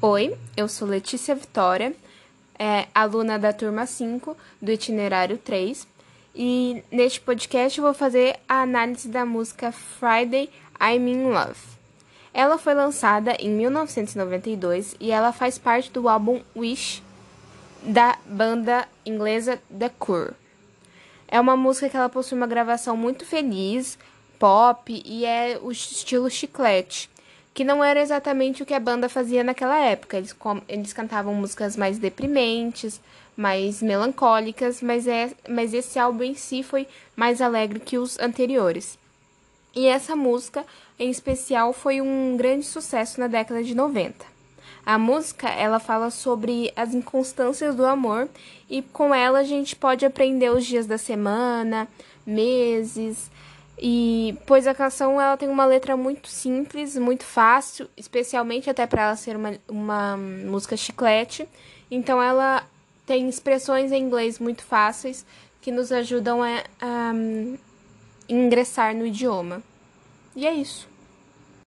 Oi, eu sou Letícia Vitória, é, aluna da turma 5 do itinerário 3, e neste podcast eu vou fazer a análise da música Friday I'm in Love. Ela foi lançada em 1992 e ela faz parte do álbum Wish da banda inglesa The Cure. É uma música que ela possui uma gravação muito feliz, pop e é o estilo chiclete, que não era exatamente o que a banda fazia naquela época. Eles, eles cantavam músicas mais deprimentes, mais melancólicas, mas, é, mas esse álbum em si foi mais alegre que os anteriores. E essa música, em especial, foi um grande sucesso na década de 90. A música, ela fala sobre as inconstâncias do amor e com ela a gente pode aprender os dias da semana, meses, e pois a canção ela tem uma letra muito simples, muito fácil, especialmente até para ela ser uma, uma música chiclete. Então ela tem expressões em inglês muito fáceis que nos ajudam a, a ingressar no idioma. E é isso.